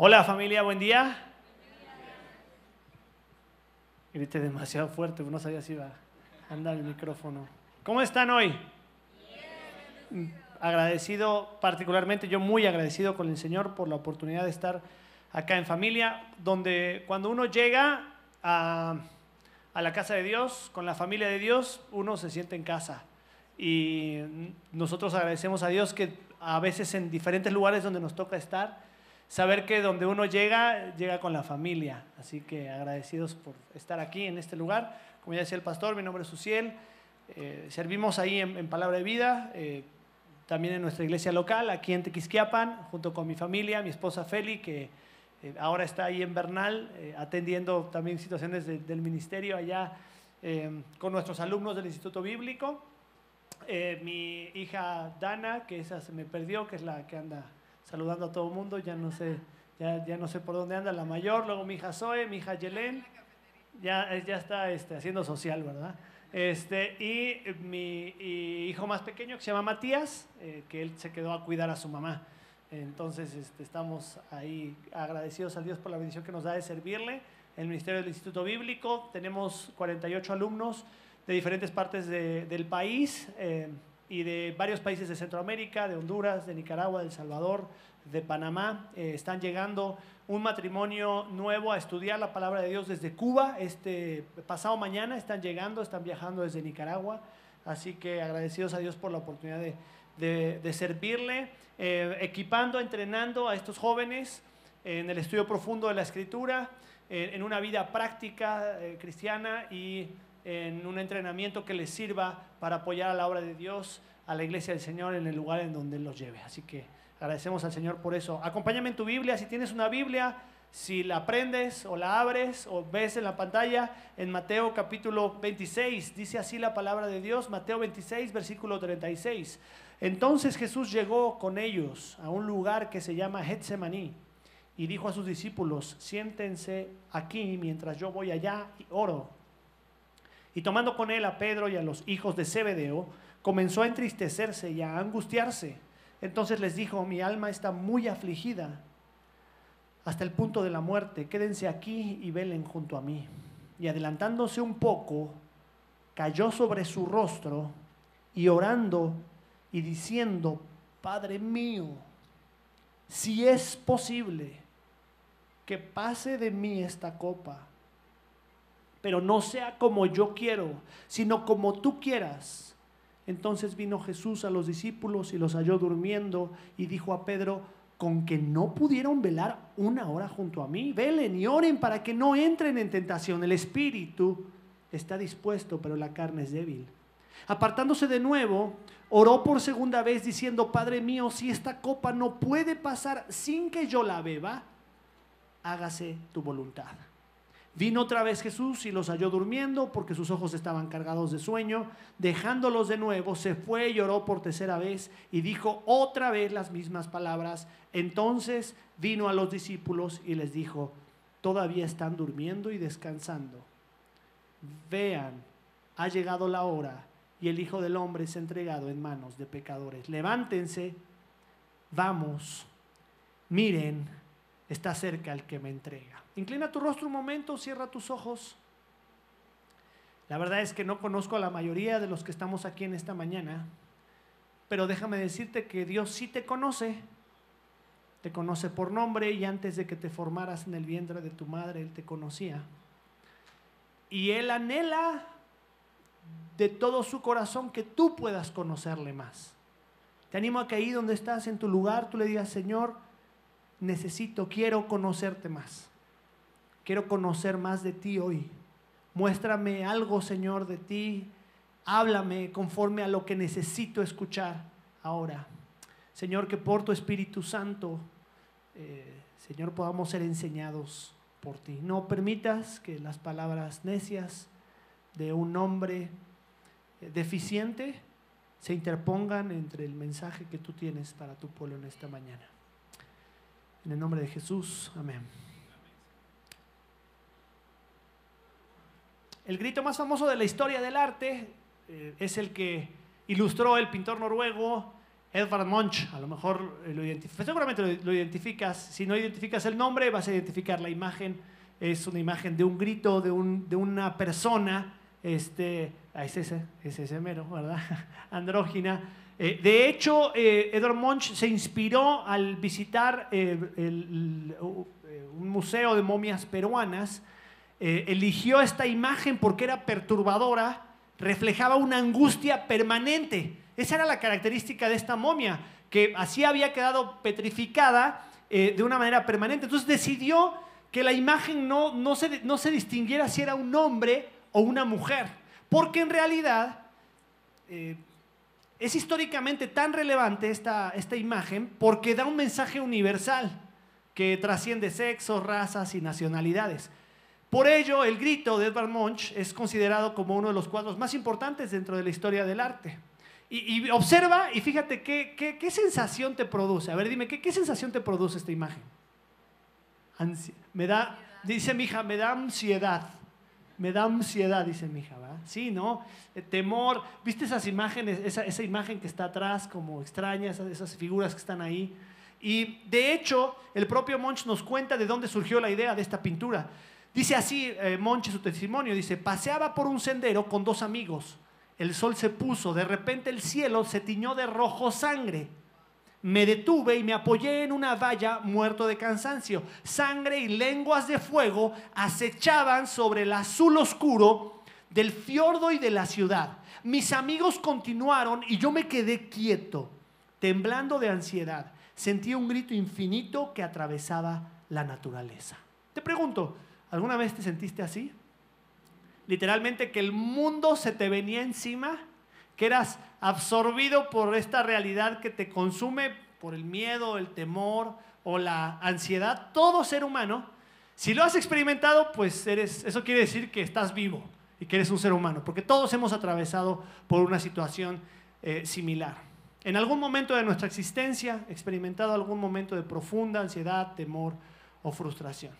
Hola familia, buen día. Grité demasiado fuerte, no sabía si iba a andar el micrófono. ¿Cómo están hoy? Agradecido, particularmente yo muy agradecido con el Señor por la oportunidad de estar acá en familia, donde cuando uno llega a la casa de Dios, con la familia de Dios, uno se siente en casa. Y nosotros agradecemos a Dios que a veces en diferentes lugares donde nos toca estar, saber que donde uno llega, llega con la familia. Así que agradecidos por estar aquí en este lugar. Como ya decía el pastor, mi nombre es Suciel. Eh, servimos ahí en, Palabra de Vida, eh, también en nuestra iglesia local, aquí en Tequisquiapan, junto con mi familia, mi esposa Feli, que eh, ahora está ahí en Bernal, atendiendo también situaciones del ministerio allá con nuestros alumnos del Instituto Bíblico. mi hija Dana, que esa se me perdió, que es la que anda saludando a todo el mundo, ya no sé, ya, no sé por dónde anda la mayor, luego mi hija Zoe, mi hija Yelén, ya, ya está este, haciendo social, ¿verdad? Este, y mi hijo más pequeño que se llama Matías, eh, que él se quedó a cuidar a su mamá. Entonces este, estamos ahí agradecidos a Dios por la bendición que nos da de servirle. El Ministerio del Instituto Bíblico tenemos 48 alumnos de diferentes partes del país. Eh, y de varios países de Centroamérica, de Honduras, de Nicaragua, de El Salvador, de Panamá. Eh, están llegando un matrimonio nuevo a estudiar la palabra de Dios desde Cuba. Este pasado mañana están llegando, están viajando desde Nicaragua. Así que agradecidos a Dios por la oportunidad de, de, servirle, eh, equipando, entrenando a estos jóvenes en el estudio profundo de la escritura, en una vida práctica eh, cristiana y en un entrenamiento que les sirva para apoyar a la obra de Dios, a la iglesia del Señor en el lugar en donde Él los lleve. Así que agradecemos al Señor por eso. Acompáñame en tu Biblia, si tienes una Biblia, si la aprendes o la abres o ves en la pantalla, en Mateo capítulo 26, dice así la palabra de Dios, Mateo 26, versículo 36. Entonces Jesús llegó con ellos a un lugar que se llama Getsemaní y dijo a sus discípulos, siéntense aquí mientras yo voy allá y oro. Y tomando con él a Pedro y a los hijos de Zebedeo, comenzó a entristecerse y a angustiarse. Entonces les dijo, mi alma está muy afligida hasta el punto de la muerte, quédense aquí y velen junto a mí. Y adelantándose un poco, cayó sobre su rostro y orando y diciendo, Padre mío, si es posible que pase de mí esta copa pero no sea como yo quiero, sino como tú quieras. Entonces vino Jesús a los discípulos y los halló durmiendo y dijo a Pedro, con que no pudieron velar una hora junto a mí, velen y oren para que no entren en tentación. El espíritu está dispuesto, pero la carne es débil. Apartándose de nuevo, oró por segunda vez diciendo, Padre mío, si esta copa no puede pasar sin que yo la beba, hágase tu voluntad. Vino otra vez Jesús y los halló durmiendo porque sus ojos estaban cargados de sueño. Dejándolos de nuevo, se fue y lloró por tercera vez y dijo otra vez las mismas palabras. Entonces vino a los discípulos y les dijo, todavía están durmiendo y descansando. Vean, ha llegado la hora y el Hijo del Hombre es entregado en manos de pecadores. Levántense, vamos, miren, está cerca el que me entrega. Inclina tu rostro un momento, cierra tus ojos. La verdad es que no conozco a la mayoría de los que estamos aquí en esta mañana, pero déjame decirte que Dios sí te conoce. Te conoce por nombre y antes de que te formaras en el vientre de tu madre, Él te conocía. Y Él anhela de todo su corazón que tú puedas conocerle más. Te animo a que ahí donde estás en tu lugar, tú le digas, Señor, necesito, quiero conocerte más. Quiero conocer más de ti hoy. Muéstrame algo, Señor, de ti. Háblame conforme a lo que necesito escuchar ahora. Señor, que por tu Espíritu Santo, eh, Señor, podamos ser enseñados por ti. No permitas que las palabras necias de un hombre eh, deficiente se interpongan entre el mensaje que tú tienes para tu pueblo en esta mañana. En el nombre de Jesús, amén. El grito más famoso de la historia del arte eh, es el que ilustró el pintor noruego Edvard Munch, a lo mejor lo identificas, seguramente lo, lo, identificas. Si no identificas el nombre, vas a identificar la imagen. Es una imagen de un grito de, un, de una persona, este, ah, es ese, es ese mero, ¿verdad? Andrógina. Eh, de hecho, eh, Edvard Munch se inspiró al visitar eh, el, un museo de momias peruanas. eligió esta imagen porque era perturbadora, reflejaba una angustia permanente. Esa era la característica de esta momia, que así había quedado petrificada de una manera permanente. Entonces decidió que la imagen no, no, se, no se distinguiera si era un hombre o una mujer, porque en realidad es históricamente tan relevante esta, esta imagen porque da un mensaje universal que trasciende sexos, razas y nacionalidades. Por ello, el grito de Edvard Munch es considerado como uno de los cuadros más importantes dentro de la historia del arte. Y, observa y fíjate qué, qué, sensación te produce. A ver, dime, ¿qué, qué sensación te produce esta imagen? me da, dice mi hija, me da ansiedad me da ansiedad, dice mi hija. Sí, ¿no? Eh, temor, ¿viste esas imágenes, esa, esa, imagen que está atrás, como extraña, esas, figuras que están ahí? Y de hecho, el propio Monch nos cuenta de dónde surgió la idea de esta pintura. Dice así, eh, Monch, su testimonio, dice, paseaba por un sendero con dos amigos. El sol se puso, de repente el cielo se tiñó de rojo sangre me detuve y me apoyé en una valla muerto de cansancio. Sangre y lenguas de fuego acechaban sobre el azul oscuro del fiordo y de la ciudad. Mis amigos continuaron y yo me quedé quieto, temblando de ansiedad. Sentí un grito infinito que atravesaba la naturaleza. Te pregunto, ¿alguna vez te sentiste así? Literalmente que el mundo se te venía encima que eras absorbido por esta realidad que te consume por el miedo, el temor o la ansiedad, todo ser humano, si lo has experimentado, pues eres, eso quiere decir que estás vivo y que eres un ser humano, porque todos hemos atravesado por una situación eh, similar. En algún momento de nuestra existencia, experimentado algún momento de profunda ansiedad, temor o frustración.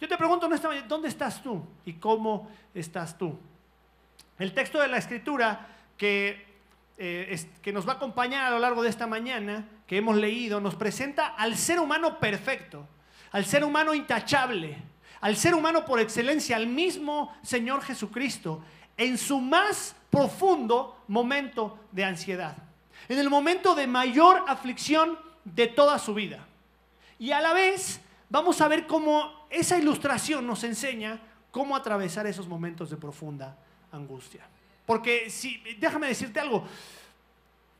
Yo te pregunto, ¿dónde estás tú y cómo estás tú? El texto de la escritura que, eh, que nos va a acompañar a lo largo de esta mañana, que hemos leído, nos presenta al ser humano perfecto, al ser humano intachable, al ser humano por excelencia, al mismo Señor Jesucristo, en su más profundo momento de ansiedad, en el momento de mayor aflicción de toda su vida. Y a la vez vamos a ver cómo esa ilustración nos enseña cómo atravesar esos momentos de profunda angustia. Porque si, déjame decirte algo,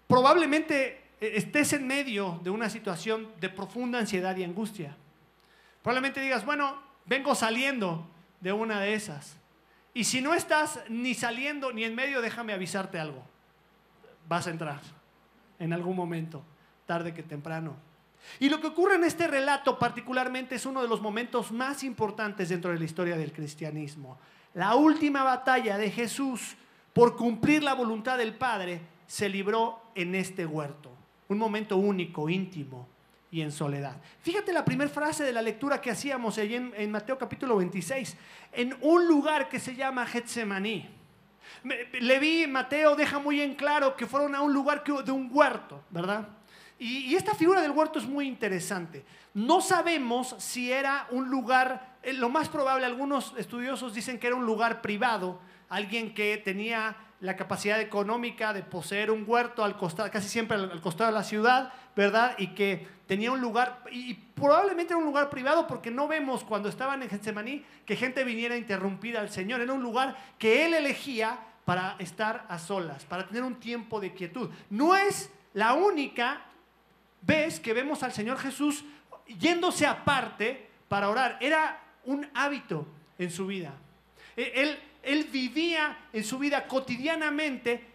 probablemente eh, estés en medio de una situación de profunda ansiedad y angustia. Probablemente digas, bueno, vengo saliendo de una de esas. Y si no estás ni saliendo ni en medio, déjame avisarte algo. Vas a entrar en algún momento, tarde que temprano. Y lo que ocurre en este relato particularmente es uno de los momentos más importantes dentro de la historia del cristianismo. La última batalla de Jesús por cumplir la voluntad del Padre, se libró en este huerto. Un momento único, íntimo y en soledad. Fíjate la primera frase de la lectura que hacíamos allí en, Mateo capítulo 26, en un lugar que se llama Getsemaní. Leví, Mateo deja muy en claro que fueron a un lugar de un huerto, ¿verdad? Y, y, esta figura del huerto es muy interesante. No sabemos si era un lugar, eh, lo más probable, algunos estudiosos dicen que era un lugar privado, alguien que tenía la capacidad económica de poseer un huerto al costado, casi siempre al, costado de la ciudad, ¿verdad? Y que tenía un lugar, y probablemente era un lugar privado porque no vemos cuando estaban en Getsemaní que gente viniera a interrumpir al Señor. Era un lugar que Él elegía para estar a solas, para tener un tiempo de quietud. No es la única vez que vemos al Señor Jesús yéndose aparte para orar. Era un hábito en su vida. E, él él vivía en su vida cotidianamente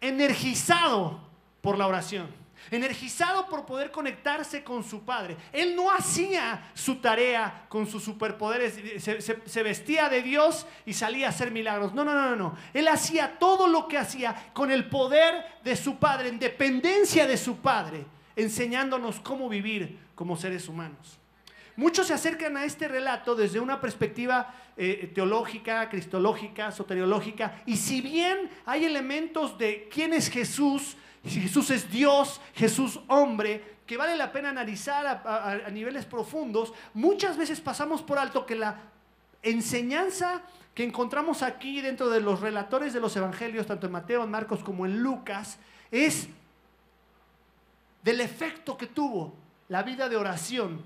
energizado por la oración, energizado por poder conectarse con su Padre. Él no hacía su tarea con sus superpoderes, se, vestía de Dios y salía a hacer milagros. No, no, no, no. Él hacía todo lo que hacía con el poder de su Padre, en dependencia de su Padre, enseñándonos cómo vivir como seres humanos. Muchos se acercan a este relato desde una perspectiva eh, teológica, cristológica, soteriológica, y si bien hay elementos de quién es Jesús si Jesús es Dios, Jesús hombre, que vale la pena analizar a, niveles profundos, muchas veces pasamos por alto que la enseñanza que encontramos aquí dentro de los relatores de los evangelios, tanto en Mateo, en Marcos como en Lucas, es del efecto que tuvo la vida de oración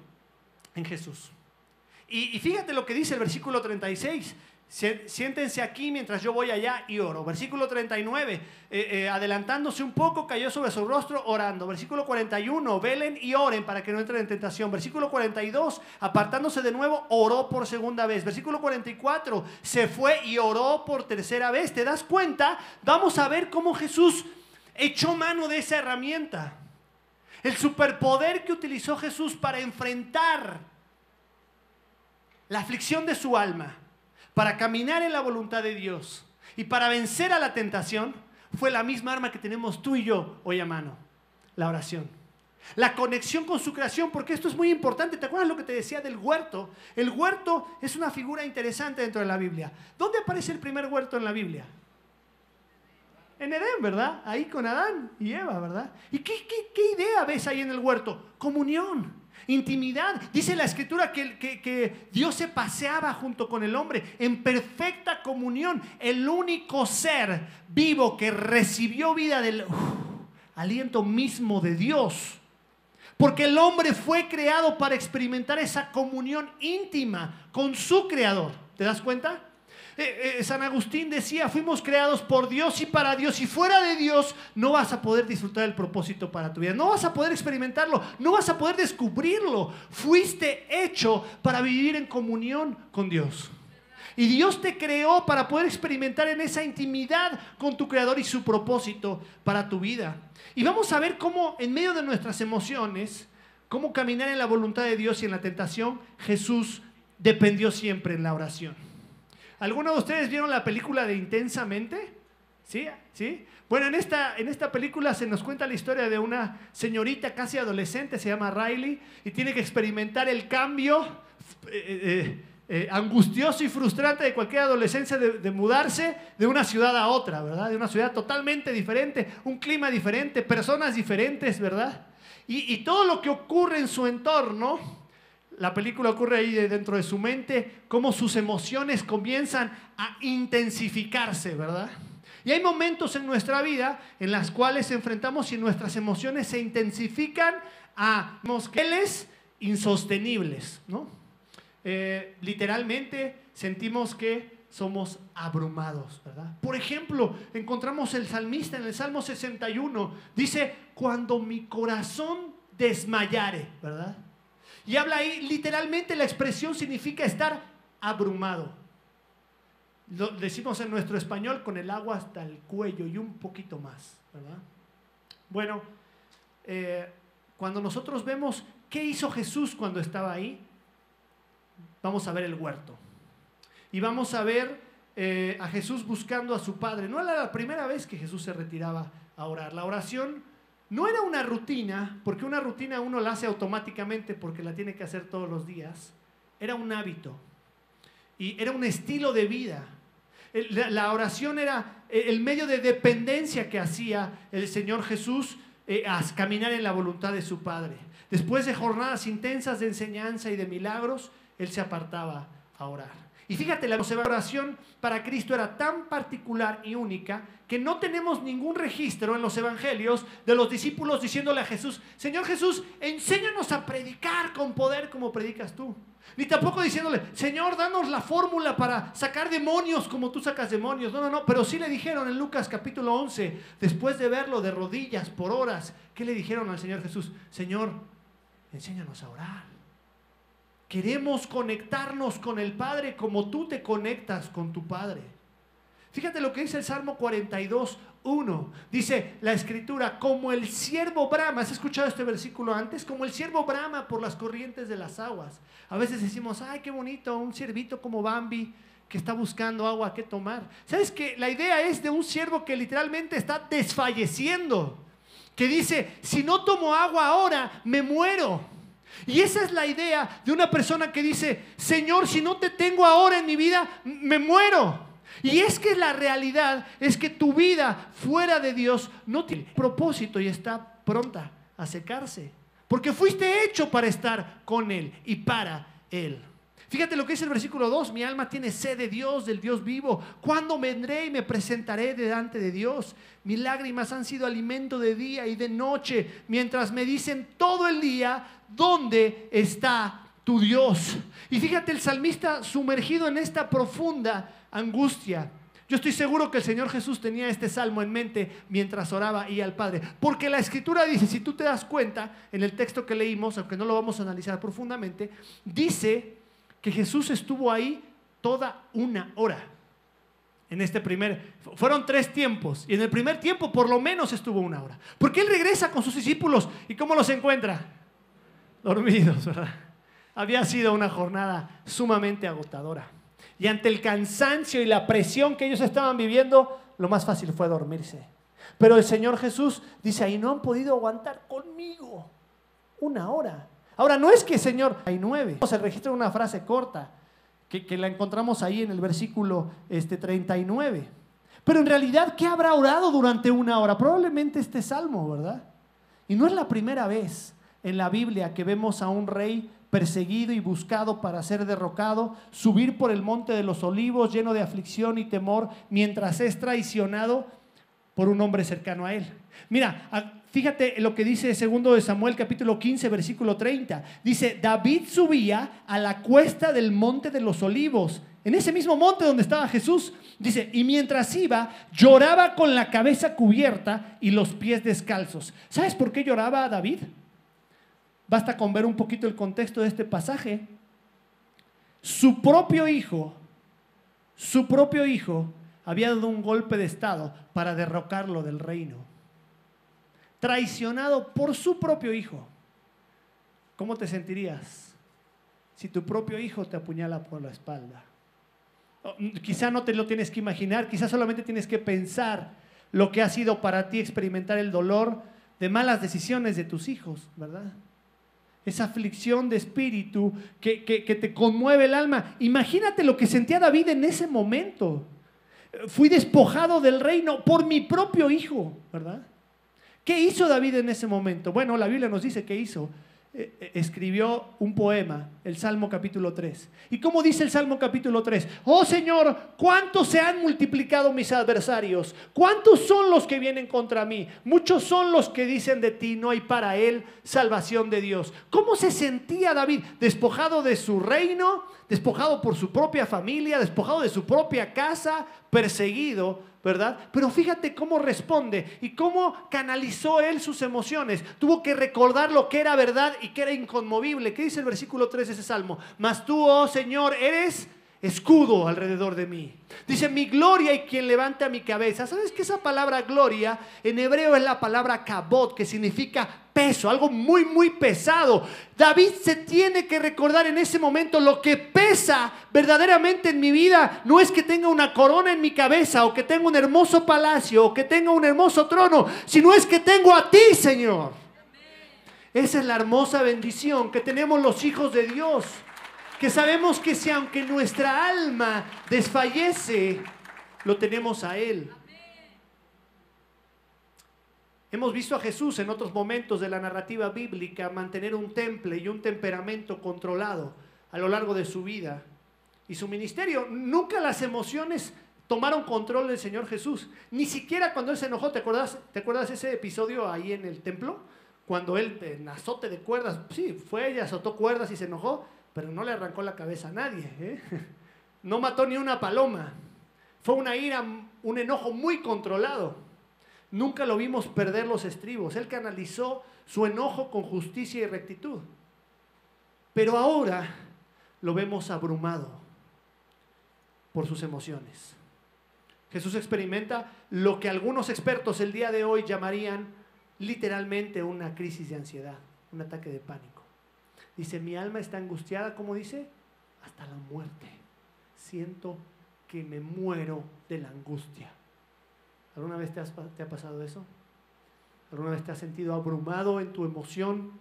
en Jesús. Y, fíjate lo que dice el versículo 36. Siéntense aquí mientras yo voy allá y oro. Versículo 39, eh, eh, adelantándose un poco, cayó sobre su rostro orando. Versículo 41, velen y oren para que no entren en tentación. Versículo 42, apartándose de nuevo, oró por segunda vez. Versículo 44, se fue y oró por tercera vez. ¿Te das cuenta? Vamos a ver cómo Jesús echó mano de esa herramienta. El superpoder que utilizó Jesús para enfrentar la aflicción de su alma para caminar en la voluntad de Dios y para vencer a la tentación fue la misma arma que tenemos tú y yo hoy a mano, la oración. La conexión con su creación, porque esto es muy importante. ¿Te acuerdas lo que te decía del huerto? El huerto es una figura interesante dentro de la Biblia. ¿Dónde aparece el primer huerto en la Biblia? En Edén, ¿verdad? Ahí con Adán y Eva, ¿verdad? ¿Y qué, idea ves ahí en el huerto? Comunión intimidad. Dice la escritura que, que, Dios se paseaba junto con el hombre en perfecta comunión. El único ser vivo que recibió vida del aliento mismo de Dios. Porque el hombre fue creado para experimentar esa comunión íntima con su creador. ¿Te das cuenta? Eh, eh, San Agustín decía, fuimos creados por Dios y para Dios, y fuera de Dios no vas a poder disfrutar el propósito para tu vida, no vas a poder experimentarlo, no vas a poder descubrirlo. Fuiste hecho para vivir en comunión con Dios. Y Dios te creó para poder experimentar en esa intimidad con tu Creador y su propósito para tu vida. Y vamos a ver cómo en medio de nuestras emociones, cómo caminar en la voluntad de Dios y en la tentación, Jesús dependió siempre en la oración. ¿Alguno de ustedes vieron la película de Intensamente? ¿Sí? ¿Sí? Bueno, en esta, en esta película se nos cuenta la historia de una señorita casi adolescente, se llama Riley, y tiene que experimentar el cambio eh, eh, eh, angustioso y frustrante de cualquier adolescencia de, mudarse de una ciudad a otra, ¿verdad? De una ciudad totalmente diferente, un clima diferente, personas diferentes, ¿verdad? Y, y todo lo que ocurre en su entorno la película ocurre ahí dentro de su mente, cómo sus emociones comienzan a intensificarse, ¿verdad? Y hay momentos en nuestra vida en las cuales enfrentamos y nuestras emociones se intensifican a niveles insostenibles, ¿no? Eh, literalmente sentimos que somos abrumados, ¿verdad? Por ejemplo, encontramos el salmista en el Salmo 61, dice, cuando mi corazón desmayare, ¿verdad? Y habla ahí, literalmente la expresión significa estar abrumado. Lo decimos en nuestro español con el agua hasta el cuello y un poquito más, ¿verdad? Bueno, eh, cuando nosotros vemos qué hizo Jesús cuando estaba ahí, vamos a ver el huerto. Y vamos a ver eh, a Jesús buscando a su Padre. No era la primera vez que Jesús se retiraba a orar. La oración no era una rutina, porque una rutina uno la hace automáticamente porque la tiene que hacer todos los días. Era un hábito. Y era un estilo de vida. La oración era el medio de dependencia que hacía el Señor Jesús eh, a caminar en la voluntad de su Padre. Después de jornadas intensas de enseñanza y de milagros, Él se apartaba a orar. Y fíjate, la oración para Cristo era tan particular y única que no tenemos ningún registro en los evangelios de los discípulos diciéndole a Jesús, Señor Jesús, enséñanos a predicar con poder como predicas tú. Ni tampoco diciéndole, Señor, danos la fórmula para sacar demonios como tú sacas demonios. No, no, no, pero sí le dijeron en Lucas capítulo 11, después de verlo de rodillas por horas, ¿qué le dijeron al Señor Jesús? Señor, enséñanos a orar. Queremos conectarnos con el Padre como tú te conectas con tu Padre. Fíjate lo que dice el Salmo 42, 1. Dice la escritura, como el siervo brama, ¿has escuchado este versículo antes? Como el siervo brama por las corrientes de las aguas. A veces decimos, ay, qué bonito, un siervito como Bambi que está buscando agua que tomar. ¿Sabes que La idea es de un siervo que literalmente está desfalleciendo, que dice, si no tomo agua ahora, me muero. Y esa es la idea de una persona que dice, Señor, si no te tengo ahora en mi vida, me muero. Y es que la realidad es que tu vida fuera de Dios no tiene propósito y está pronta a secarse. Porque fuiste hecho para estar con Él y para Él. Fíjate lo que dice el versículo 2, mi alma tiene sed de Dios, del Dios vivo. ¿Cuándo vendré y me presentaré delante de Dios? Mis lágrimas han sido alimento de día y de noche, mientras me dicen todo el día, ¿dónde está tu Dios? Y fíjate el salmista sumergido en esta profunda angustia. Yo estoy seguro que el Señor Jesús tenía este salmo en mente mientras oraba y al Padre. Porque la escritura dice, si tú te das cuenta, en el texto que leímos, aunque no lo vamos a analizar profundamente, dice que Jesús estuvo ahí toda una hora. En este primer, fueron tres tiempos. Y en el primer tiempo por lo menos estuvo una hora. Porque Él regresa con sus discípulos. ¿Y cómo los encuentra? Dormidos, ¿verdad? Había sido una jornada sumamente agotadora. Y ante el cansancio y la presión que ellos estaban viviendo, lo más fácil fue dormirse. Pero el Señor Jesús dice, ahí no han podido aguantar conmigo una hora. Ahora, no es que Señor, hay nueve. Se registra una frase corta que, que, la encontramos ahí en el versículo este, 39. Pero en realidad, ¿qué habrá orado durante una hora? Probablemente este salmo, ¿verdad? Y no es la primera vez en la Biblia que vemos a un rey perseguido y buscado para ser derrocado, subir por el monte de los olivos lleno de aflicción y temor mientras es traicionado por un hombre cercano a él. Mira, fíjate lo que dice segundo de Samuel capítulo 15 versículo 30. Dice, David subía a la cuesta del monte de los olivos, en ese mismo monte donde estaba Jesús. Dice, y mientras iba, lloraba con la cabeza cubierta y los pies descalzos. ¿Sabes por qué lloraba David? Basta con ver un poquito el contexto de este pasaje. Su propio hijo, su propio hijo había dado un golpe de estado para derrocarlo del reino. Traicionado por su propio hijo. ¿Cómo te sentirías si tu propio hijo te apuñala por la espalda? Quizá no te lo tienes que imaginar, quizá solamente tienes que pensar lo que ha sido para ti experimentar el dolor de malas decisiones de tus hijos, ¿verdad? Esa aflicción de espíritu que, te conmueve el alma. Imagínate lo que sentía David en ese momento. Fui despojado del reino por mi propio hijo, ¿verdad? ¿Qué hizo David en ese momento? Bueno, la Biblia nos dice qué hizo. Eh, eh, escribió un poema, el Salmo capítulo 3. ¿Y cómo dice el Salmo capítulo 3? Oh Señor, ¿cuántos se han multiplicado mis adversarios? ¿Cuántos son los que vienen contra mí? Muchos son los que dicen de ti, no hay para él salvación de Dios. ¿Cómo se sentía David? Despojado de su reino, despojado por su propia familia, despojado de su propia casa, perseguido ¿verdad? Pero fíjate cómo responde y cómo canalizó él sus emociones. Tuvo que recordar lo que era verdad y que era inconmovible. ¿Qué dice el versículo 3 de ese salmo? Mas tú, oh Señor, eres escudo alrededor de mí. Dice, mi gloria y quien levanta mi cabeza. ¿Sabes que esa palabra gloria en hebreo es la palabra kabot, que significa peso, algo muy, muy pesado? David se tiene que recordar en ese momento lo que pesa verdaderamente en mi vida. No es que tenga una corona en mi cabeza o que tenga un hermoso palacio o que tenga un hermoso trono, sino es que tengo a ti, Señor. Esa es la hermosa bendición que tenemos los hijos de Dios que sabemos que si aunque nuestra alma desfallece, lo tenemos a Él. Hemos visto a Jesús en otros momentos de la narrativa bíblica mantener un temple y un temperamento controlado a lo largo de su vida y su ministerio. Nunca las emociones tomaron control del Señor Jesús. Ni siquiera cuando Él se enojó, ¿te acuerdas, ¿te acuerdas ese episodio ahí en el templo? Cuando Él en azote de cuerdas, sí, fue ella, azotó cuerdas y se enojó pero no le arrancó la cabeza a nadie. ¿eh? No mató ni una paloma. Fue una ira, un enojo muy controlado. Nunca lo vimos perder los estribos. Él canalizó su enojo con justicia y rectitud. Pero ahora lo vemos abrumado por sus emociones. Jesús experimenta lo que algunos expertos el día de hoy llamarían literalmente una crisis de ansiedad, un ataque de pánico. Dice, mi alma está angustiada, ¿cómo dice? Hasta la muerte. Siento que me muero de la angustia. ¿Alguna vez te, ha pasado eso? ¿Alguna vez te has sentido abrumado en tu emoción?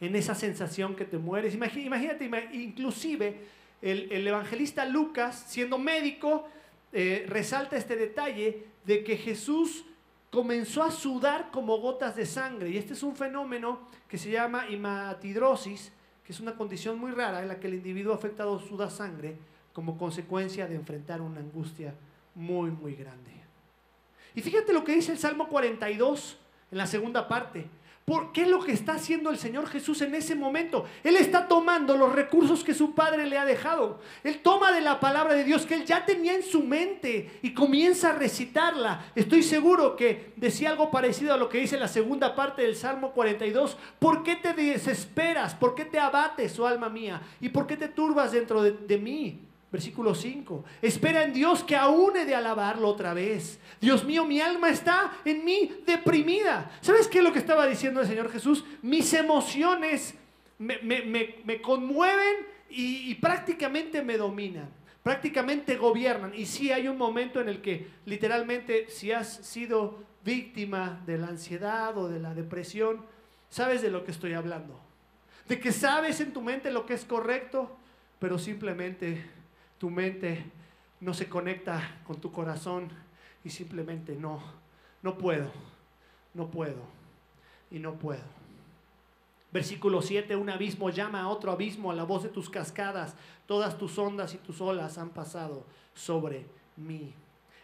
En esa sensación que te mueres. Imagínate, inclusive el, el evangelista Lucas, siendo médico, eh, resalta este detalle de que Jesús comenzó a sudar como gotas de sangre. Y este es un fenómeno que se llama hematidrosis, que es una condición muy rara en la que el individuo afectado suda sangre como consecuencia de enfrentar una angustia muy, muy grande. Y fíjate lo que dice el Salmo 42 en la segunda parte. ¿Por qué lo que está haciendo el Señor Jesús en ese momento? Él está tomando los recursos que su Padre le ha dejado. Él toma de la palabra de Dios que él ya tenía en su mente y comienza a recitarla. Estoy seguro que decía algo parecido a lo que dice la segunda parte del Salmo 42. ¿Por qué te desesperas? ¿Por qué te abates, oh alma mía? ¿Y por qué te turbas dentro de, de mí? Versículo 5. Espera en Dios que aún he de alabarlo otra vez. Dios mío, mi alma está en mí deprimida. ¿Sabes qué es lo que estaba diciendo el Señor Jesús? Mis emociones me, conmueven y, y, prácticamente me dominan. Prácticamente gobiernan. Y sí hay un momento en el que literalmente si has sido víctima de la ansiedad o de la depresión, sabes de lo que estoy hablando. De que sabes en tu mente lo que es correcto, pero simplemente tu mente no se conecta con tu corazón y simplemente no, no puedo, no puedo y no puedo. Versículo 7, un abismo llama a otro abismo a la voz de tus cascadas, todas tus ondas y tus olas han pasado sobre mí.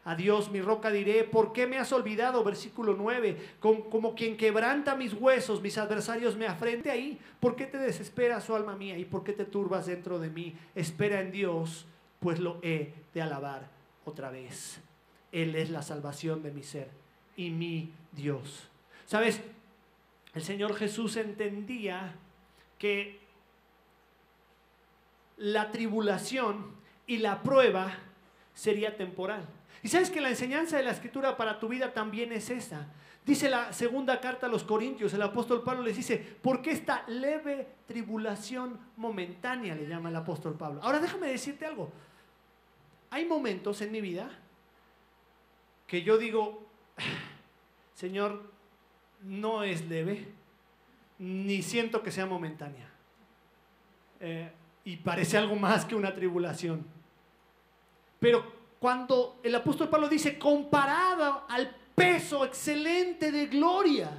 Adiós, mi roca diré, ¿por qué me has olvidado? Versículo 9, como, como quien quebranta mis huesos, mis adversarios me afrente ahí. ¿Por qué te desesperas, oh alma mía? ¿Y por qué te turbas dentro de mí? Espera en Dios pues lo he de alabar otra vez. Él es la salvación de mi ser y mi Dios. ¿Sabes? El Señor Jesús entendía que la tribulación y la prueba sería temporal. Y sabes que la enseñanza de la escritura para tu vida también es esa. Dice la segunda carta a los Corintios, el apóstol Pablo les dice, ¿por qué esta leve tribulación momentánea? Le llama el apóstol Pablo. Ahora déjame decirte algo. Hay momentos en mi vida que yo digo, Señor, no es leve, ni siento que sea momentánea. Eh, y parece algo más que una tribulación. Pero cuando el apóstol Pablo dice, comparado al peso excelente de gloria,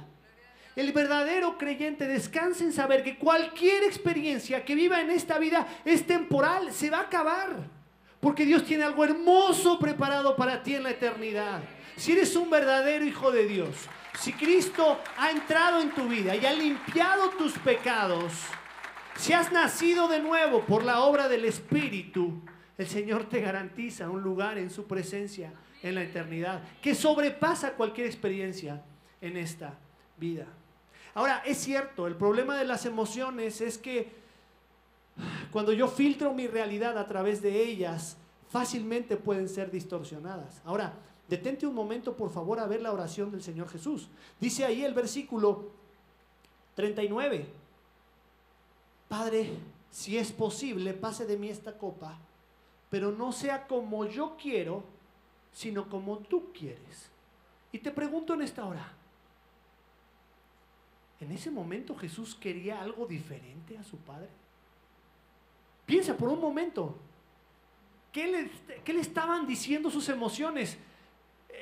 el verdadero creyente descansa en saber que cualquier experiencia que viva en esta vida es temporal, se va a acabar. Porque Dios tiene algo hermoso preparado para ti en la eternidad. Si eres un verdadero hijo de Dios, si Cristo ha entrado en tu vida y ha limpiado tus pecados, si has nacido de nuevo por la obra del Espíritu, el Señor te garantiza un lugar en su presencia en la eternidad que sobrepasa cualquier experiencia en esta vida. Ahora, es cierto, el problema de las emociones es que cuando yo filtro mi realidad a través de ellas, fácilmente pueden ser distorsionadas. Ahora, detente un momento, por favor, a ver la oración del Señor Jesús. Dice ahí el versículo 39. Padre, si es posible, pase de mí esta copa, pero no sea como yo quiero, sino como tú quieres. Y te pregunto en esta hora, ¿en ese momento Jesús quería algo diferente a su Padre? Piensa por un momento, ¿qué le, le estaban diciendo sus emociones?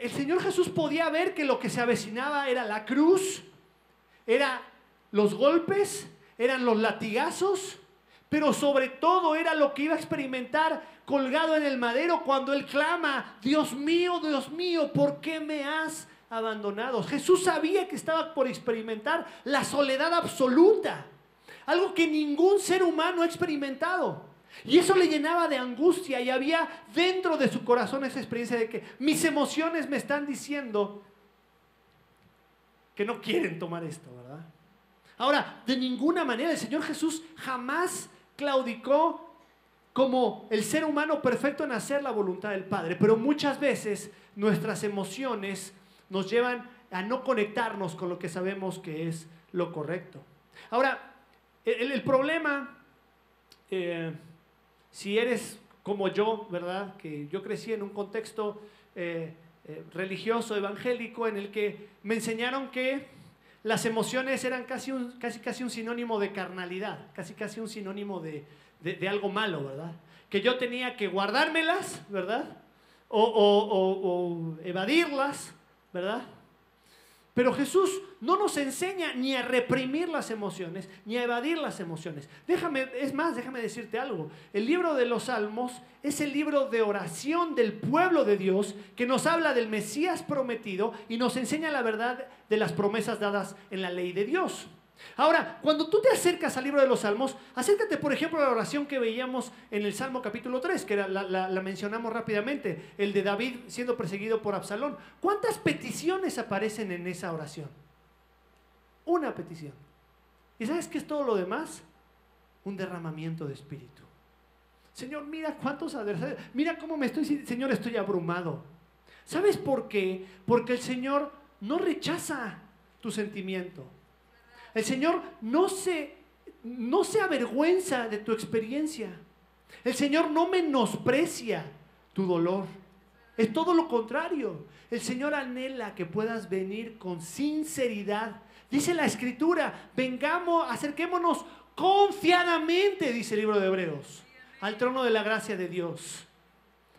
El Señor Jesús podía ver que lo que se avecinaba era la cruz, eran los golpes, eran los latigazos, pero sobre todo era lo que iba a experimentar colgado en el madero cuando él clama, Dios mío, Dios mío, ¿por qué me has abandonado? Jesús sabía que estaba por experimentar la soledad absoluta algo que ningún ser humano ha experimentado. Y eso le llenaba de angustia y había dentro de su corazón esa experiencia de que mis emociones me están diciendo que no quieren tomar esto, ¿verdad? Ahora, de ninguna manera el Señor Jesús jamás claudicó como el ser humano perfecto en hacer la voluntad del Padre, pero muchas veces nuestras emociones nos llevan a no conectarnos con lo que sabemos que es lo correcto. Ahora, el, problema, eh, si eres como yo, ¿verdad? Que yo crecí en un contexto eh, eh, religioso, evangélico, en el que me enseñaron que las emociones eran casi un, casi, casi un sinónimo de carnalidad, casi casi un sinónimo de, de, algo malo, ¿verdad? Que yo tenía que guardármelas, ¿verdad? o, evadirlas, ¿verdad? Pero Jesús no nos enseña ni a reprimir las emociones, ni a evadir las emociones. Déjame, es más, déjame decirte algo. El libro de los Salmos es el libro de oración del pueblo de Dios que nos habla del Mesías prometido y nos enseña la verdad de las promesas dadas en la ley de Dios. Ahora, cuando tú te acercas al libro de los Salmos, acércate, por ejemplo, a la oración que veíamos en el Salmo capítulo 3, que la, mencionamos rápidamente, el de David siendo perseguido por Absalón. ¿Cuántas peticiones aparecen en esa oración? Una petición. ¿Y sabes qué es todo lo demás? Un derramamiento de espíritu. Señor, mira cuántos adversarios, mira cómo me estoy, Señor, estoy abrumado. ¿Sabes por qué? Porque el Señor no rechaza tu sentimiento. El Señor no se, no se avergüenza de tu experiencia. El Señor no menosprecia tu dolor. Es todo lo contrario. El Señor anhela que puedas venir con sinceridad. Dice la Escritura, vengamos, acerquémonos confiadamente, dice el libro de Hebreos, al trono de la gracia de Dios,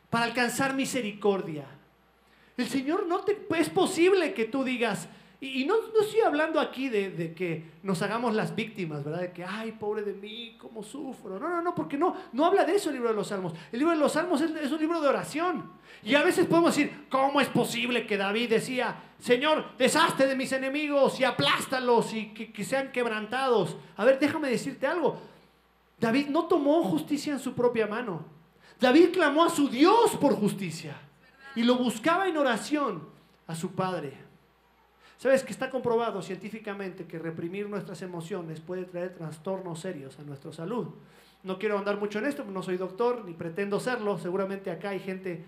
para alcanzar misericordia. El Señor no te... Es posible que tú digas, y, no, estoy hablando aquí de, que nos hagamos las víctimas, ¿verdad? De que, ay, pobre de mí, cómo sufro. No, no, no, porque no, no habla de eso el libro de los Salmos. El libro de los Salmos es, un libro de oración. Y a veces podemos decir, ¿cómo es posible que David decía, Señor, deshazte de mis enemigos y aplástalos y que, que sean quebrantados? A ver, déjame decirte algo. David no tomó justicia en su propia mano. David clamó a su Dios por justicia y lo buscaba en oración a su Padre. Sabes que está comprobado científicamente que reprimir nuestras emociones puede traer trastornos serios a nuestra salud. No quiero andar mucho en esto, no soy doctor ni pretendo serlo. Seguramente acá hay gente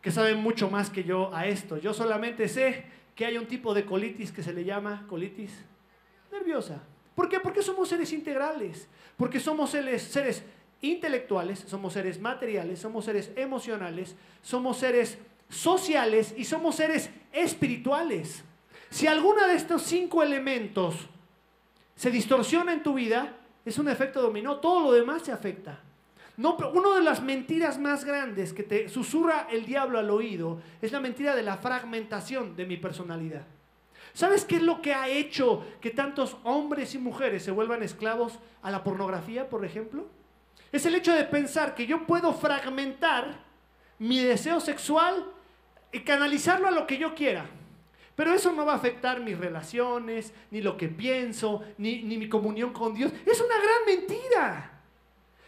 que sabe mucho más que yo a esto. Yo solamente sé que hay un tipo de colitis que se le llama colitis nerviosa. ¿Por qué? Porque somos seres integrales, porque somos seres, seres intelectuales, somos seres materiales, somos seres emocionales, somos seres sociales y somos seres espirituales. Si alguno de estos cinco elementos se distorsiona en tu vida, es un efecto dominó, todo lo demás se afecta. No, una de las mentiras más grandes que te susurra el diablo al oído es la mentira de la fragmentación de mi personalidad. ¿Sabes qué es lo que ha hecho que tantos hombres y mujeres se vuelvan esclavos a la pornografía, por ejemplo? Es el hecho de pensar que yo puedo fragmentar mi deseo sexual y canalizarlo a lo que yo quiera. Pero eso no va a afectar mis relaciones, ni lo que pienso, ni, mi comunión con Dios. Es una gran mentira.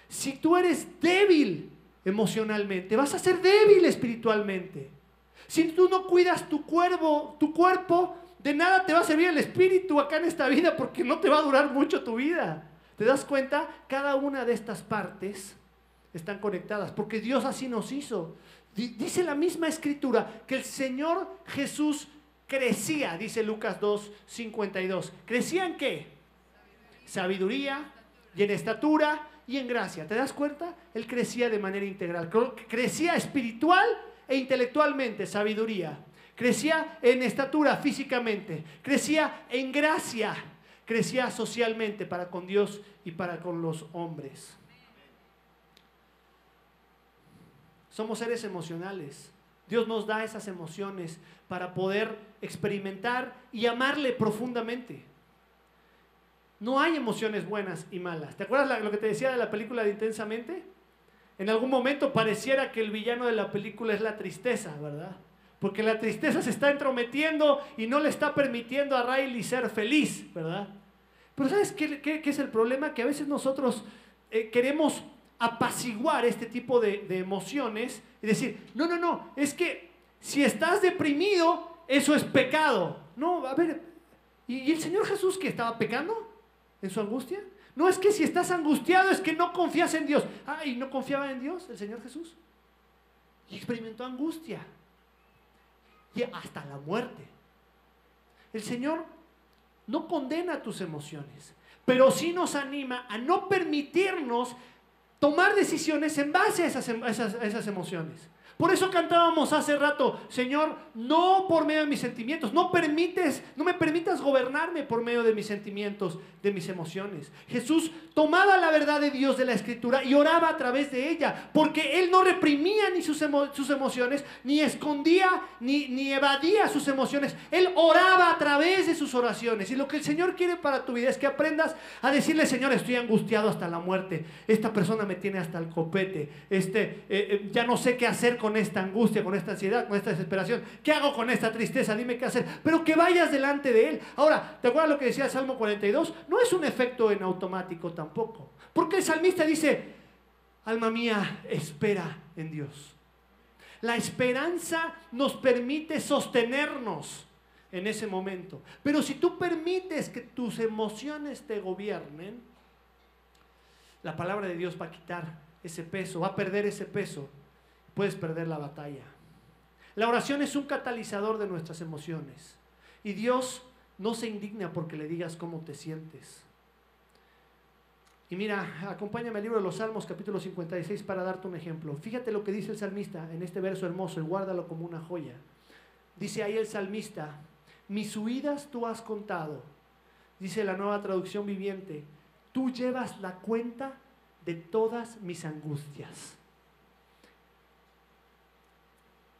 Si tú eres débil emocionalmente, vas a ser débil espiritualmente. Si tú no cuidas tu cuerpo, tu cuerpo, de nada te va a servir el espíritu acá en esta vida porque no te va a durar mucho tu vida. ¿Te das cuenta? Cada una de estas partes están conectadas porque Dios así nos hizo. Dice la misma escritura que el Señor Jesús crecía, dice Lucas 2, 52. ¿Crecía en qué? Sabiduría y en estatura y en gracia. ¿Te das cuenta? Él crecía de manera integral. Crecía espiritual e intelectualmente, sabiduría. Crecía en estatura físicamente. Crecía en gracia. Crecía socialmente para con Dios y para con los hombres. Somos seres emocionales. Dios nos da esas emociones para poder experimentar y amarle profundamente. No hay emociones buenas y malas. ¿Te acuerdas lo que te decía de la película de Intensamente? En algún momento pareciera que el villano de la película es la tristeza, ¿verdad? Porque la tristeza se está entrometiendo y no le está permitiendo a Riley ser feliz, ¿verdad? Pero ¿sabes qué, es el problema? Que a veces nosotros eh, queremos apaciguar este tipo de, emociones y decir, no, no, no, es que si estás deprimido, eso es pecado. No, a ver, ¿y, el Señor Jesús que estaba pecando en su angustia? No es que si estás angustiado es que no confías en Dios. Ay, ¿no confiaba en Dios el Señor Jesús? Y experimentó angustia. Y hasta la muerte. El Señor no condena tus emociones, pero sí nos anima a no permitirnos tomar decisiones en base a esas, em, esas, emociones. Por eso cantábamos hace rato, Señor, no por medio de mis sentimientos, no permites, no me permitas gobernarme por medio de mis sentimientos, de mis emociones. Jesús tomaba la verdad de Dios de la Escritura y oraba a través de ella, porque Él no reprimía ni sus, sus emociones, ni escondía, ni, ni evadía sus emociones. Él oraba a través de sus oraciones. Y lo que el Señor quiere para tu vida es que aprendas a decirle, Señor, estoy angustiado hasta la muerte. Esta persona me tiene hasta el copete. Este, eh, eh, ya no sé qué hacer con esta angustia, con esta ansiedad, con esta desesperación. ¿Qué hago con esta tristeza? Dime qué hacer. Pero que vayas delante de Él. Ahora, ¿te acuerdas lo que decía el Salmo 42? No es un efecto en automático tampoco. Porque el salmista dice, alma mía, espera en Dios. La esperanza nos permite sostenernos en ese momento. Pero si tú permites que tus emociones te gobiernen, la palabra de Dios va a quitar ese peso, va a perder ese peso. Puedes perder la batalla. La oración es un catalizador de nuestras emociones. Y Dios no se indigna porque le digas cómo te sientes. Y mira, acompáñame al libro de los Salmos, capítulo 56, para darte un ejemplo. Fíjate lo que dice el salmista en este verso hermoso y guárdalo como una joya. Dice ahí el salmista, mis huidas tú has contado. Dice la nueva traducción viviente, tú llevas la cuenta de todas mis angustias.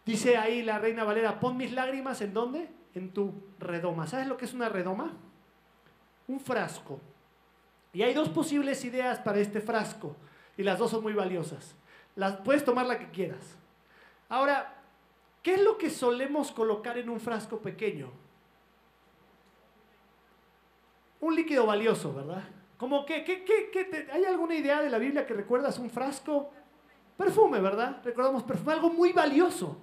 Dice ahí la reina Valera, pon mis lágrimas en dónde? En tu redoma. ¿Sabes lo que es una redoma? Un frasco. Y hay dos posibles ideas para este frasco. Y las dos son muy valiosas. Las, puedes tomar la que quieras. Ahora, ¿qué es lo que solemos colocar en un frasco pequeño? un líquido valioso, ¿verdad? Como que, ¿hay alguna idea de la Biblia que recuerdas un frasco? Perfume, ¿verdad? Recordamos perfume, algo muy valioso,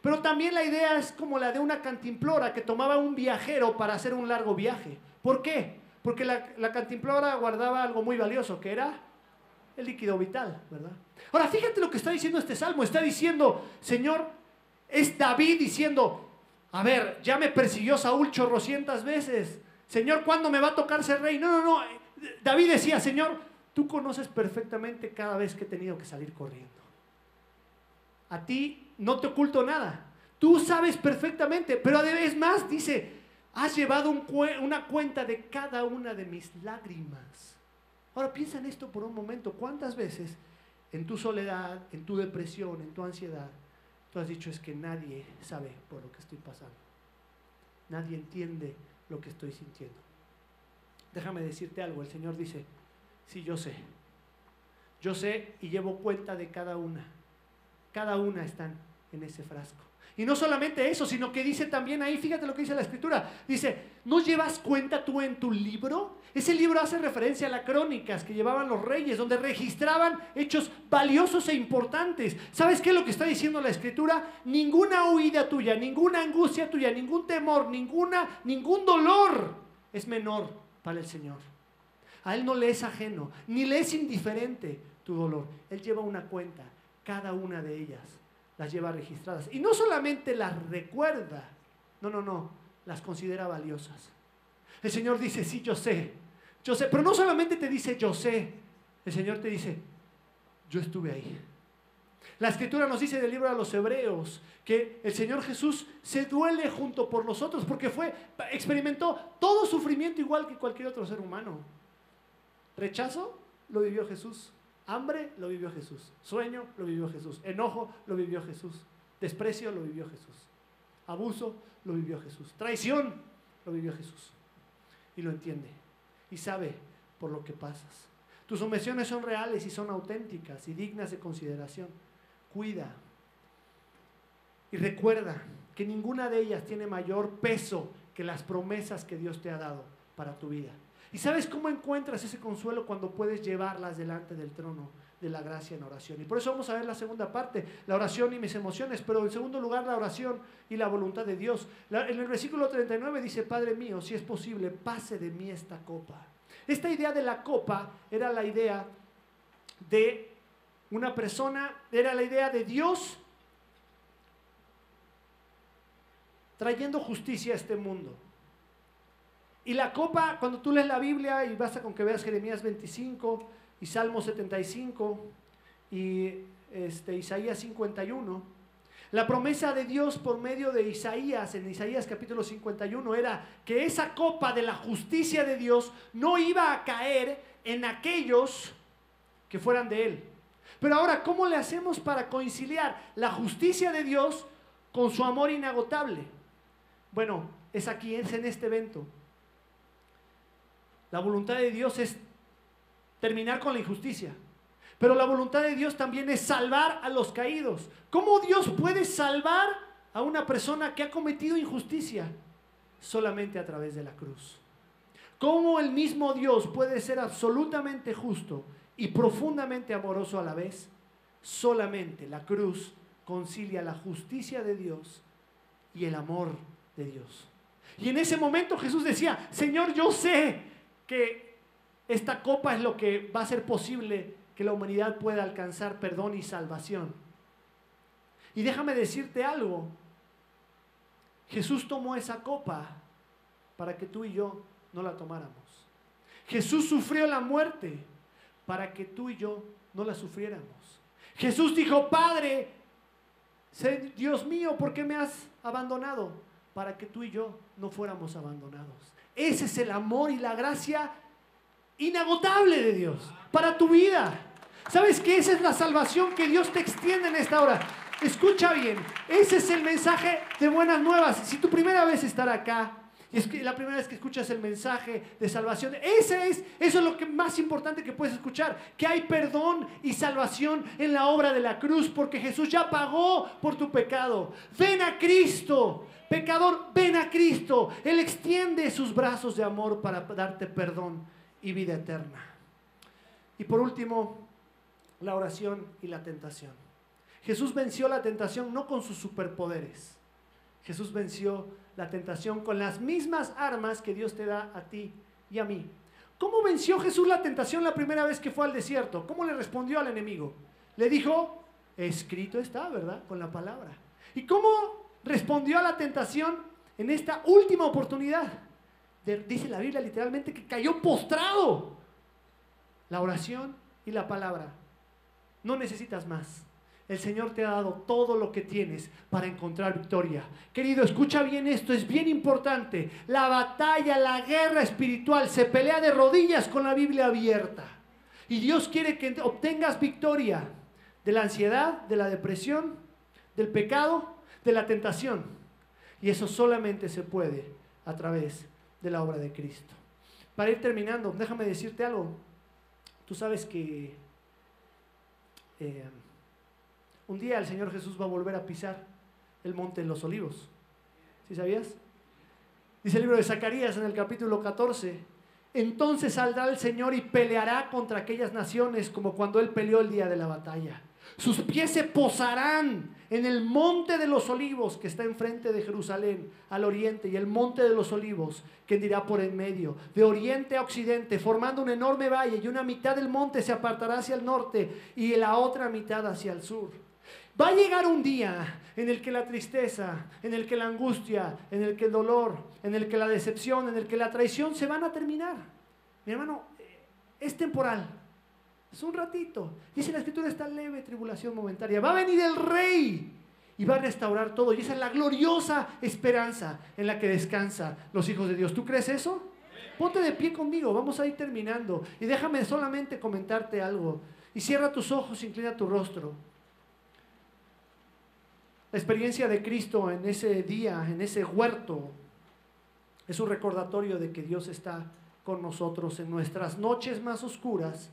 Pero también la idea es como la de una cantimplora que tomaba un viajero para hacer un largo viaje. ¿Por qué? Porque la, la cantimplora guardaba algo muy valioso, que era el líquido vital, ¿verdad? Ahora, fíjate lo que está diciendo este salmo. Está diciendo, Señor, es David diciendo, a ver, ya me persiguió Saúl chorrocientas veces. Señor, ¿cuándo me va a tocar ser rey? No, no, no. David decía, Señor, tú conoces perfectamente cada vez que he tenido que salir corriendo. A ti no te oculto nada. Tú sabes perfectamente, pero vez más dice, has llevado una cuenta de cada una de mis lágrimas. Ahora piensa en esto por un momento. ¿Cuántas veces en tu soledad, en tu depresión, en tu ansiedad, tú has dicho es que nadie sabe por lo que estoy pasando? Nadie entiende lo que estoy sintiendo. Déjame decirte algo, el Señor dice, sí, yo sé, yo sé y llevo cuenta de cada una. Cada una están en ese frasco. Y no solamente eso, sino que dice también ahí, fíjate lo que dice la escritura, dice, ¿no llevas cuenta tú en tu libro? Ese libro hace referencia a las crónicas que llevaban los reyes, donde registraban hechos valiosos e importantes. ¿Sabes qué es lo que está diciendo la escritura? Ninguna huida tuya, ninguna angustia tuya, ningún temor, ninguna, ningún dolor es menor para el Señor. A Él no le es ajeno, ni le es indiferente tu dolor. Él lleva una cuenta, cada una de ellas las lleva registradas. Y no solamente las recuerda, no, no, no, las considera valiosas. El Señor dice, sí, yo sé, yo sé, pero no solamente te dice, yo sé, el Señor te dice, yo estuve ahí. La escritura nos dice del libro de los Hebreos que el Señor Jesús se duele junto por nosotros porque fue experimentó todo sufrimiento igual que cualquier otro ser humano. Rechazo lo vivió Jesús. Hambre lo vivió Jesús. Sueño lo vivió Jesús. Enojo lo vivió Jesús. Desprecio lo vivió Jesús. Abuso lo vivió Jesús. Traición lo vivió Jesús. Y lo entiende. Y sabe por lo que pasas. Tus omisiones son reales y son auténticas y dignas de consideración. Cuida. Y recuerda que ninguna de ellas tiene mayor peso que las promesas que Dios te ha dado para tu vida. ¿Y sabes cómo encuentras ese consuelo cuando puedes llevarlas delante del trono de la gracia en oración? Y por eso vamos a ver la segunda parte, la oración y mis emociones, pero en segundo lugar la oración y la voluntad de Dios. en el versículo 39 dice, Padre mío, si es posible, pase de mí esta copa. Esta idea de la copa era la idea de una persona, era la idea de Dios trayendo justicia a este mundo. Y la copa, cuando tú lees la Biblia y basta con que veas Jeremías 25 y Salmo 75 y este, Isaías 51, la promesa de Dios por medio de Isaías, en Isaías capítulo 51, era que esa copa de la justicia de Dios no iba a caer en aquellos que fueran de Él. Pero ahora, ¿cómo le hacemos para conciliar la justicia de Dios con su amor inagotable? Bueno, es aquí, es en este evento. La voluntad de Dios es terminar con la injusticia. Pero la voluntad de Dios también es salvar a los caídos. ¿Cómo Dios puede salvar a una persona que ha cometido injusticia? Solamente a través de la cruz. ¿Cómo el mismo Dios puede ser absolutamente justo y profundamente amoroso a la vez? Solamente la cruz concilia la justicia de Dios y el amor de Dios. Y en ese momento Jesús decía, Señor, yo sé que esta copa es lo que va a ser posible que la humanidad pueda alcanzar perdón y salvación. Y déjame decirte algo. Jesús tomó esa copa para que tú y yo no la tomáramos. Jesús sufrió la muerte para que tú y yo no la sufriéramos. Jesús dijo, Padre, Dios mío, ¿por qué me has abandonado? Para que tú y yo no fuéramos abandonados. Ese es el amor y la gracia inagotable de Dios para tu vida. ¿Sabes que esa es la salvación que Dios te extiende en esta hora? Escucha bien, ese es el mensaje de buenas nuevas. Si tu primera vez estar acá, es que la primera vez que escuchas el mensaje de salvación, ese es, eso es lo que más importante que puedes escuchar, que hay perdón y salvación en la obra de la cruz, porque Jesús ya pagó por tu pecado. Ven a Cristo, pecador, ven a Cristo. Él extiende sus brazos de amor para darte perdón y vida eterna. Y por último, la oración y la tentación. Jesús venció la tentación no con sus superpoderes. Jesús venció la tentación con las mismas armas que Dios te da a ti y a mí. ¿Cómo venció Jesús la tentación la primera vez que fue al desierto? ¿Cómo le respondió al enemigo? Le dijo, escrito está, ¿verdad? Con la palabra. ¿Y cómo respondió a la tentación en esta última oportunidad? dice la Biblia literalmente que cayó postrado la oración y la palabra. No necesitas más. El Señor te ha dado todo lo que tienes para encontrar victoria. Querido, escucha bien esto, es bien importante. La batalla, la guerra espiritual se pelea de rodillas con la Biblia abierta. Y Dios quiere que obtengas victoria de la ansiedad, de la depresión, del pecado, de la tentación. Y eso solamente se puede a través de la obra de Cristo. Para ir terminando, déjame decirte algo. Tú sabes que eh, un día el Señor Jesús va a volver a pisar el monte de los olivos. ¿Sí sabías? Dice el libro de Zacarías en el capítulo 14. Entonces saldrá el Señor y peleará contra aquellas naciones como cuando Él peleó el día de la batalla. Sus pies se posarán en el monte de los olivos que está enfrente de Jerusalén, al oriente, y el monte de los olivos que dirá por en medio, de oriente a occidente, formando un enorme valle, y una mitad del monte se apartará hacia el norte y la otra mitad hacia el sur. Va a llegar un día en el que la tristeza, en el que la angustia, en el que el dolor, en el que la decepción, en el que la traición se van a terminar. Mi hermano, es temporal es un ratito. Dice la escritura, esta leve tribulación momentánea. Va a venir el rey y va a restaurar todo. Y esa es la gloriosa esperanza en la que descansa los hijos de Dios. ¿Tú crees eso? Ponte de pie conmigo, vamos a ir terminando. Y déjame solamente comentarte algo. Y cierra tus ojos, inclina tu rostro. La experiencia de Cristo en ese día, en ese huerto, es un recordatorio de que Dios está con nosotros en nuestras noches más oscuras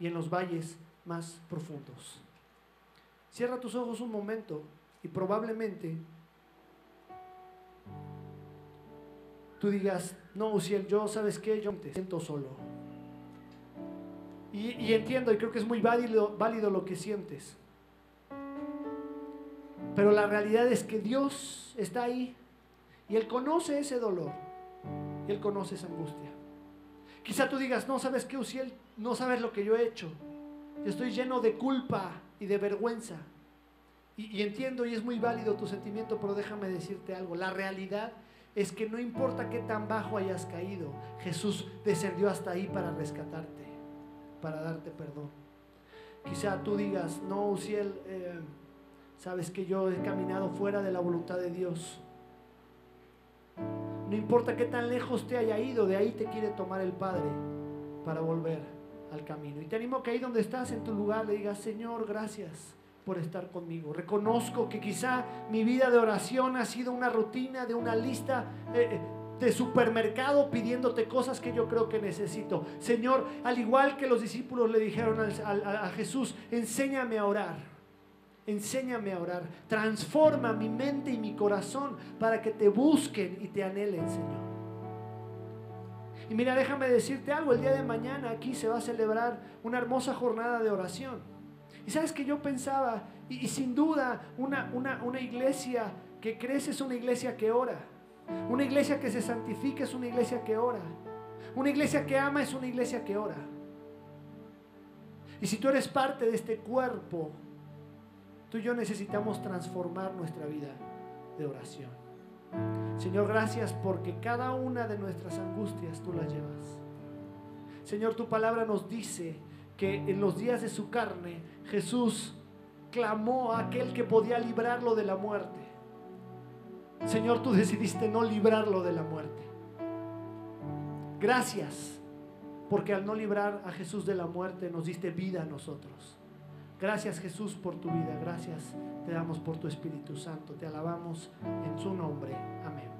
y en los valles más profundos. Cierra tus ojos un momento y probablemente tú digas, no, Uciel, yo, ¿sabes qué? Yo me siento solo. Y, y, entiendo y creo que es muy válido, válido lo que sientes. Pero la realidad es que Dios está ahí y Él conoce ese dolor y Él conoce esa angustia. Quizá tú digas, no, ¿sabes qué, Uciel? No sabes lo que yo he hecho. estoy lleno de culpa y de vergüenza. Y, y entiendo y es muy válido tu sentimiento, pero déjame decirte algo. La realidad es que no importa qué tan bajo hayas caído, Jesús descendió hasta ahí para rescatarte, para darte perdón. Quizá tú digas, no, Uciel, eh, sabes que yo he caminado fuera de la voluntad de Dios. No importa qué tan lejos te haya ido, de ahí te quiere tomar el Padre para volver al camino. Y te animo que ahí donde estás en tu lugar le digas, Señor, gracias por estar conmigo. Reconozco que quizá mi vida de oración ha sido una rutina de una lista eh, eh, de supermercado pidiéndote cosas que yo creo que necesito. Señor, al igual que los discípulos le dijeron a, a Jesús, enséñame a orar. Enséñame a orar. Transforma mi mente y mi corazón para que te busquen y te anhelen, Señor. Y mira, déjame decirte algo, el día de mañana aquí se va a celebrar una hermosa jornada de oración. Y sabes que yo pensaba, y, sin duda, una, una, una iglesia que crece es una iglesia que ora. Una iglesia que se santifica es una iglesia que ora. Una iglesia que ama es una iglesia que ora. Y si tú eres parte de este cuerpo, tú y yo necesitamos transformar nuestra vida de oración. Señor, gracias porque cada una de nuestras angustias tú las llevas. Señor, tu palabra nos dice que en los días de su carne Jesús clamó a aquel que podía librarlo de la muerte. Señor, tú decidiste no librarlo de la muerte. Gracias, porque al no librar a Jesús de la muerte nos diste vida a nosotros. Gracias Jesús por tu vida, gracias te damos por tu Espíritu Santo, te alabamos en su nombre. Amén.